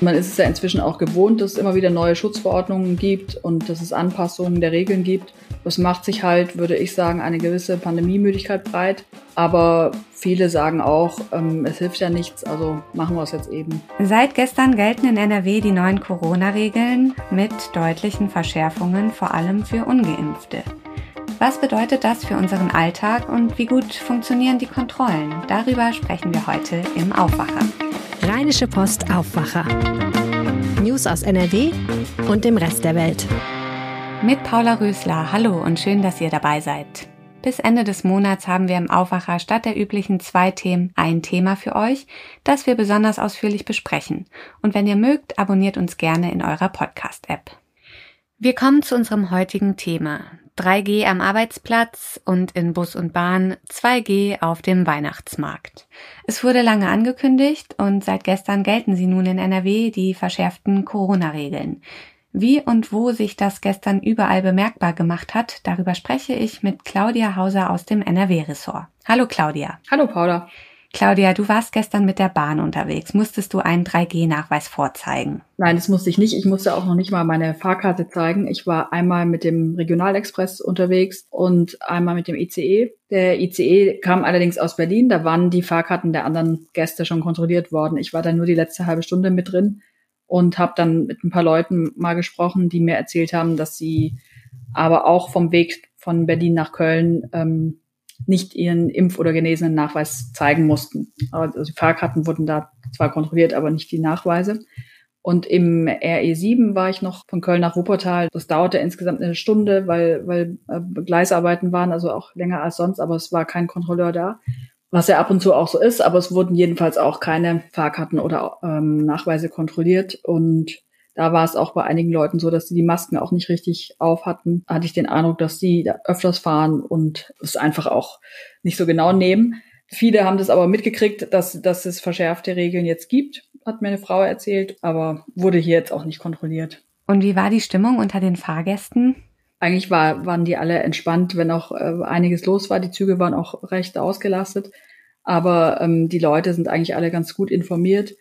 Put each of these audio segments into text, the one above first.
Man ist es ja inzwischen auch gewohnt, dass es immer wieder neue Schutzverordnungen gibt und dass es Anpassungen der Regeln gibt. Das macht sich halt, würde ich sagen, eine gewisse Pandemiemüdigkeit breit. Aber viele sagen auch, ähm, es hilft ja nichts, also machen wir es jetzt eben. Seit gestern gelten in NRW die neuen Corona-Regeln mit deutlichen Verschärfungen, vor allem für ungeimpfte. Was bedeutet das für unseren Alltag und wie gut funktionieren die Kontrollen? Darüber sprechen wir heute im Aufwacher. Rheinische Post Aufwacher. News aus NRW und dem Rest der Welt. Mit Paula Rösler. Hallo und schön, dass ihr dabei seid. Bis Ende des Monats haben wir im Aufwacher statt der üblichen zwei Themen ein Thema für euch, das wir besonders ausführlich besprechen. Und wenn ihr mögt, abonniert uns gerne in eurer Podcast-App. Wir kommen zu unserem heutigen Thema. 3G am Arbeitsplatz und in Bus und Bahn, 2G auf dem Weihnachtsmarkt. Es wurde lange angekündigt und seit gestern gelten sie nun in NRW die verschärften Corona-Regeln. Wie und wo sich das gestern überall bemerkbar gemacht hat, darüber spreche ich mit Claudia Hauser aus dem NRW-Ressort. Hallo Claudia. Hallo Paula. Claudia, du warst gestern mit der Bahn unterwegs. Musstest du einen 3G-Nachweis vorzeigen? Nein, das musste ich nicht. Ich musste auch noch nicht mal meine Fahrkarte zeigen. Ich war einmal mit dem Regionalexpress unterwegs und einmal mit dem ICE. Der ICE kam allerdings aus Berlin. Da waren die Fahrkarten der anderen Gäste schon kontrolliert worden. Ich war da nur die letzte halbe Stunde mit drin und habe dann mit ein paar Leuten mal gesprochen, die mir erzählt haben, dass sie aber auch vom Weg von Berlin nach Köln ähm, nicht ihren Impf- oder genesenen Nachweis zeigen mussten. Also die Fahrkarten wurden da zwar kontrolliert, aber nicht die Nachweise. Und im RE7 war ich noch von Köln nach Wuppertal. Das dauerte insgesamt eine Stunde, weil, weil äh, Gleisarbeiten waren, also auch länger als sonst, aber es war kein Kontrolleur da. Was ja ab und zu auch so ist, aber es wurden jedenfalls auch keine Fahrkarten oder ähm, Nachweise kontrolliert. Und da war es auch bei einigen Leuten so, dass sie die Masken auch nicht richtig auf hatten. Da hatte ich den Eindruck, dass sie da öfters fahren und es einfach auch nicht so genau nehmen. Viele haben das aber mitgekriegt, dass, dass es verschärfte Regeln jetzt gibt, hat mir eine Frau erzählt, aber wurde hier jetzt auch nicht kontrolliert. Und wie war die Stimmung unter den Fahrgästen? Eigentlich war, waren die alle entspannt, wenn auch äh, einiges los war. Die Züge waren auch recht ausgelastet. Aber ähm, die Leute sind eigentlich alle ganz gut informiert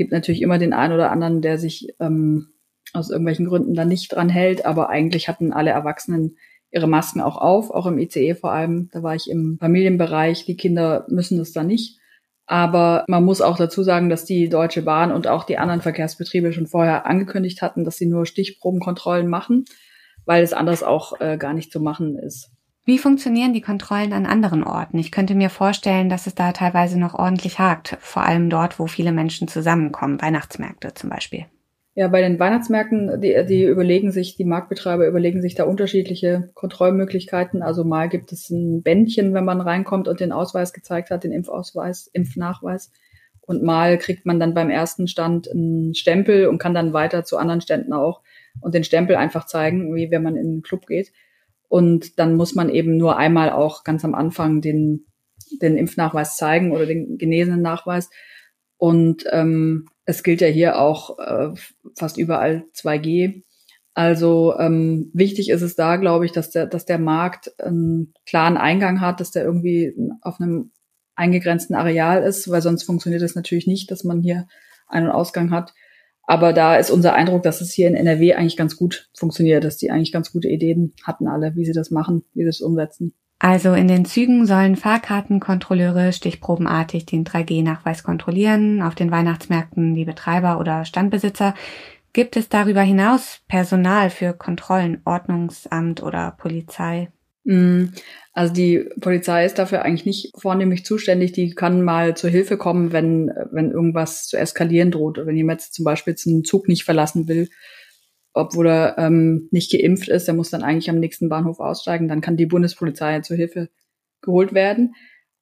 gibt natürlich immer den einen oder anderen, der sich ähm, aus irgendwelchen Gründen da nicht dran hält, aber eigentlich hatten alle Erwachsenen ihre Masken auch auf, auch im ICE vor allem. Da war ich im Familienbereich. Die Kinder müssen das da nicht. Aber man muss auch dazu sagen, dass die Deutsche Bahn und auch die anderen Verkehrsbetriebe schon vorher angekündigt hatten, dass sie nur Stichprobenkontrollen machen, weil es anders auch äh, gar nicht zu machen ist. Wie funktionieren die Kontrollen an anderen Orten? Ich könnte mir vorstellen, dass es da teilweise noch ordentlich hakt, vor allem dort, wo viele Menschen zusammenkommen, Weihnachtsmärkte zum Beispiel. Ja, bei den Weihnachtsmärkten, die, die überlegen sich, die Marktbetreiber überlegen sich da unterschiedliche Kontrollmöglichkeiten. Also mal gibt es ein Bändchen, wenn man reinkommt und den Ausweis gezeigt hat, den Impfausweis, Impfnachweis. Und mal kriegt man dann beim ersten Stand einen Stempel und kann dann weiter zu anderen Ständen auch und den Stempel einfach zeigen, wie wenn man in einen Club geht. Und dann muss man eben nur einmal auch ganz am Anfang den, den Impfnachweis zeigen oder den genesenen Nachweis. Und ähm, es gilt ja hier auch äh, fast überall 2G. Also ähm, wichtig ist es da, glaube ich, dass der, dass der Markt einen klaren Eingang hat, dass der irgendwie auf einem eingegrenzten Areal ist, weil sonst funktioniert es natürlich nicht, dass man hier Ein- und Ausgang hat. Aber da ist unser Eindruck, dass es hier in NRW eigentlich ganz gut funktioniert, dass die eigentlich ganz gute Ideen hatten alle, wie sie das machen, wie sie es umsetzen. Also in den Zügen sollen Fahrkartenkontrolleure stichprobenartig den 3G-Nachweis kontrollieren, auf den Weihnachtsmärkten die Betreiber oder Standbesitzer. Gibt es darüber hinaus Personal für Kontrollen, Ordnungsamt oder Polizei? Mm, also die Polizei ist dafür eigentlich nicht vornehmlich zuständig. Die kann mal zur Hilfe kommen, wenn, wenn irgendwas zu eskalieren droht. Wenn jemand zum Beispiel jetzt einen Zug nicht verlassen will, obwohl er ähm, nicht geimpft ist, der muss dann eigentlich am nächsten Bahnhof aussteigen. Dann kann die Bundespolizei zur Hilfe geholt werden.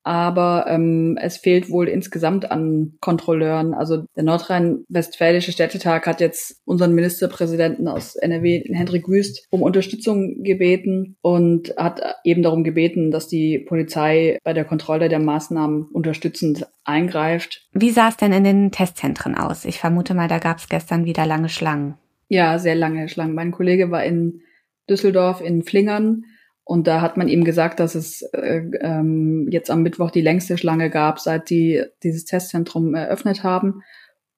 Aber ähm, es fehlt wohl insgesamt an Kontrolleuren. Also der nordrhein-westfälische Städtetag hat jetzt unseren Ministerpräsidenten aus NRW, Hendrik Wüst, um Unterstützung gebeten und hat eben darum gebeten, dass die Polizei bei der Kontrolle der Maßnahmen unterstützend eingreift. Wie sah es denn in den Testzentren aus? Ich vermute mal, da gab es gestern wieder lange Schlangen. Ja, sehr lange Schlangen. Mein Kollege war in Düsseldorf in Flingern und da hat man ihm gesagt, dass es äh, ähm, jetzt am Mittwoch die längste Schlange gab, seit die dieses Testzentrum eröffnet haben.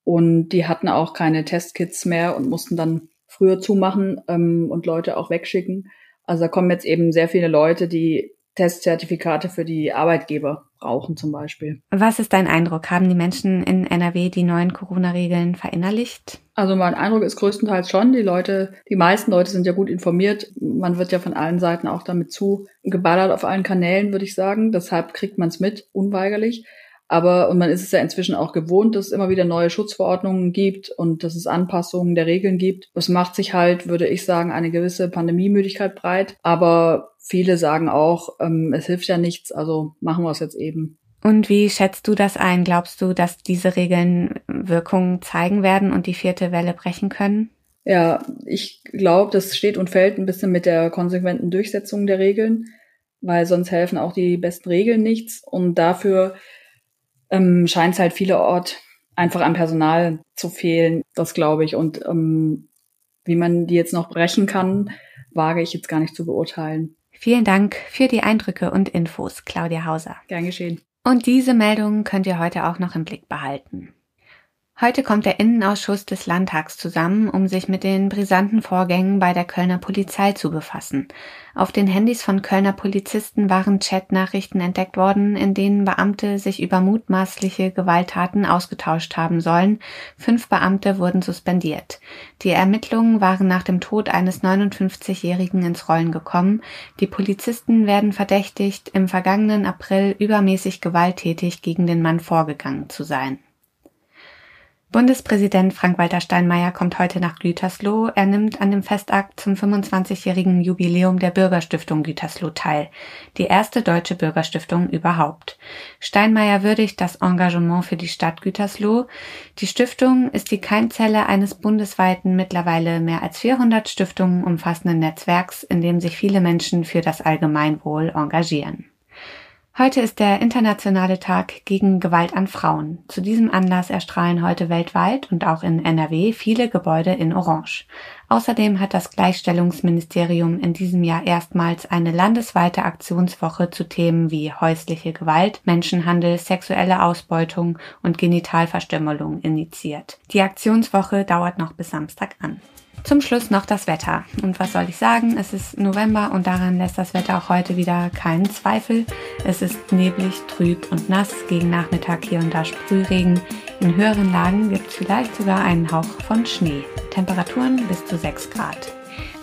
Und die hatten auch keine Testkits mehr und mussten dann früher zumachen ähm, und Leute auch wegschicken. Also da kommen jetzt eben sehr viele Leute, die Testzertifikate für die Arbeitgeber brauchen zum Beispiel. Was ist dein Eindruck? Haben die Menschen in NRW die neuen Corona-Regeln verinnerlicht? Also mein Eindruck ist größtenteils schon, die Leute, die meisten Leute sind ja gut informiert. Man wird ja von allen Seiten auch damit zu geballert auf allen Kanälen, würde ich sagen. Deshalb kriegt man es mit, unweigerlich. Aber, und man ist es ja inzwischen auch gewohnt, dass es immer wieder neue Schutzverordnungen gibt und dass es Anpassungen der Regeln gibt. Es macht sich halt, würde ich sagen, eine gewisse Pandemiemüdigkeit breit. Aber viele sagen auch, ähm, es hilft ja nichts, also machen wir es jetzt eben. Und wie schätzt du das ein? Glaubst du, dass diese Regeln Wirkungen zeigen werden und die vierte Welle brechen können? Ja, ich glaube, das steht und fällt ein bisschen mit der konsequenten Durchsetzung der Regeln, weil sonst helfen auch die besten Regeln nichts. Und dafür ähm, scheint es halt vielerorts einfach an Personal zu fehlen, das glaube ich. Und ähm, wie man die jetzt noch brechen kann, wage ich jetzt gar nicht zu beurteilen. Vielen Dank für die Eindrücke und Infos, Claudia Hauser. Gern geschehen. Und diese Meldungen könnt ihr heute auch noch im Blick behalten. Heute kommt der Innenausschuss des Landtags zusammen, um sich mit den brisanten Vorgängen bei der Kölner Polizei zu befassen. Auf den Handys von Kölner Polizisten waren Chatnachrichten entdeckt worden, in denen Beamte sich über mutmaßliche Gewalttaten ausgetauscht haben sollen. Fünf Beamte wurden suspendiert. Die Ermittlungen waren nach dem Tod eines 59-Jährigen ins Rollen gekommen. Die Polizisten werden verdächtigt, im vergangenen April übermäßig gewalttätig gegen den Mann vorgegangen zu sein. Bundespräsident Frank-Walter Steinmeier kommt heute nach Gütersloh. Er nimmt an dem Festakt zum 25-jährigen Jubiläum der Bürgerstiftung Gütersloh teil. Die erste deutsche Bürgerstiftung überhaupt. Steinmeier würdigt das Engagement für die Stadt Gütersloh. Die Stiftung ist die Keimzelle eines bundesweiten, mittlerweile mehr als 400 Stiftungen umfassenden Netzwerks, in dem sich viele Menschen für das Allgemeinwohl engagieren. Heute ist der internationale Tag gegen Gewalt an Frauen. Zu diesem Anlass erstrahlen heute weltweit und auch in NRW viele Gebäude in Orange. Außerdem hat das Gleichstellungsministerium in diesem Jahr erstmals eine landesweite Aktionswoche zu Themen wie häusliche Gewalt, Menschenhandel, sexuelle Ausbeutung und Genitalverstümmelung initiiert. Die Aktionswoche dauert noch bis Samstag an. Zum Schluss noch das Wetter. Und was soll ich sagen? Es ist November und daran lässt das Wetter auch heute wieder keinen Zweifel. Es ist neblig, trüb und nass. Gegen Nachmittag hier und da Sprühregen. In höheren Lagen gibt es vielleicht sogar einen Hauch von Schnee. Temperaturen bis zu 6 Grad.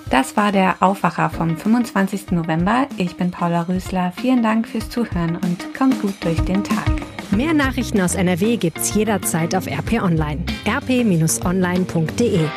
Das war der Aufwacher vom 25. November. Ich bin Paula Rösler. Vielen Dank fürs Zuhören und kommt gut durch den Tag. Mehr Nachrichten aus NRW gibt's jederzeit auf RP Online. rp-online.de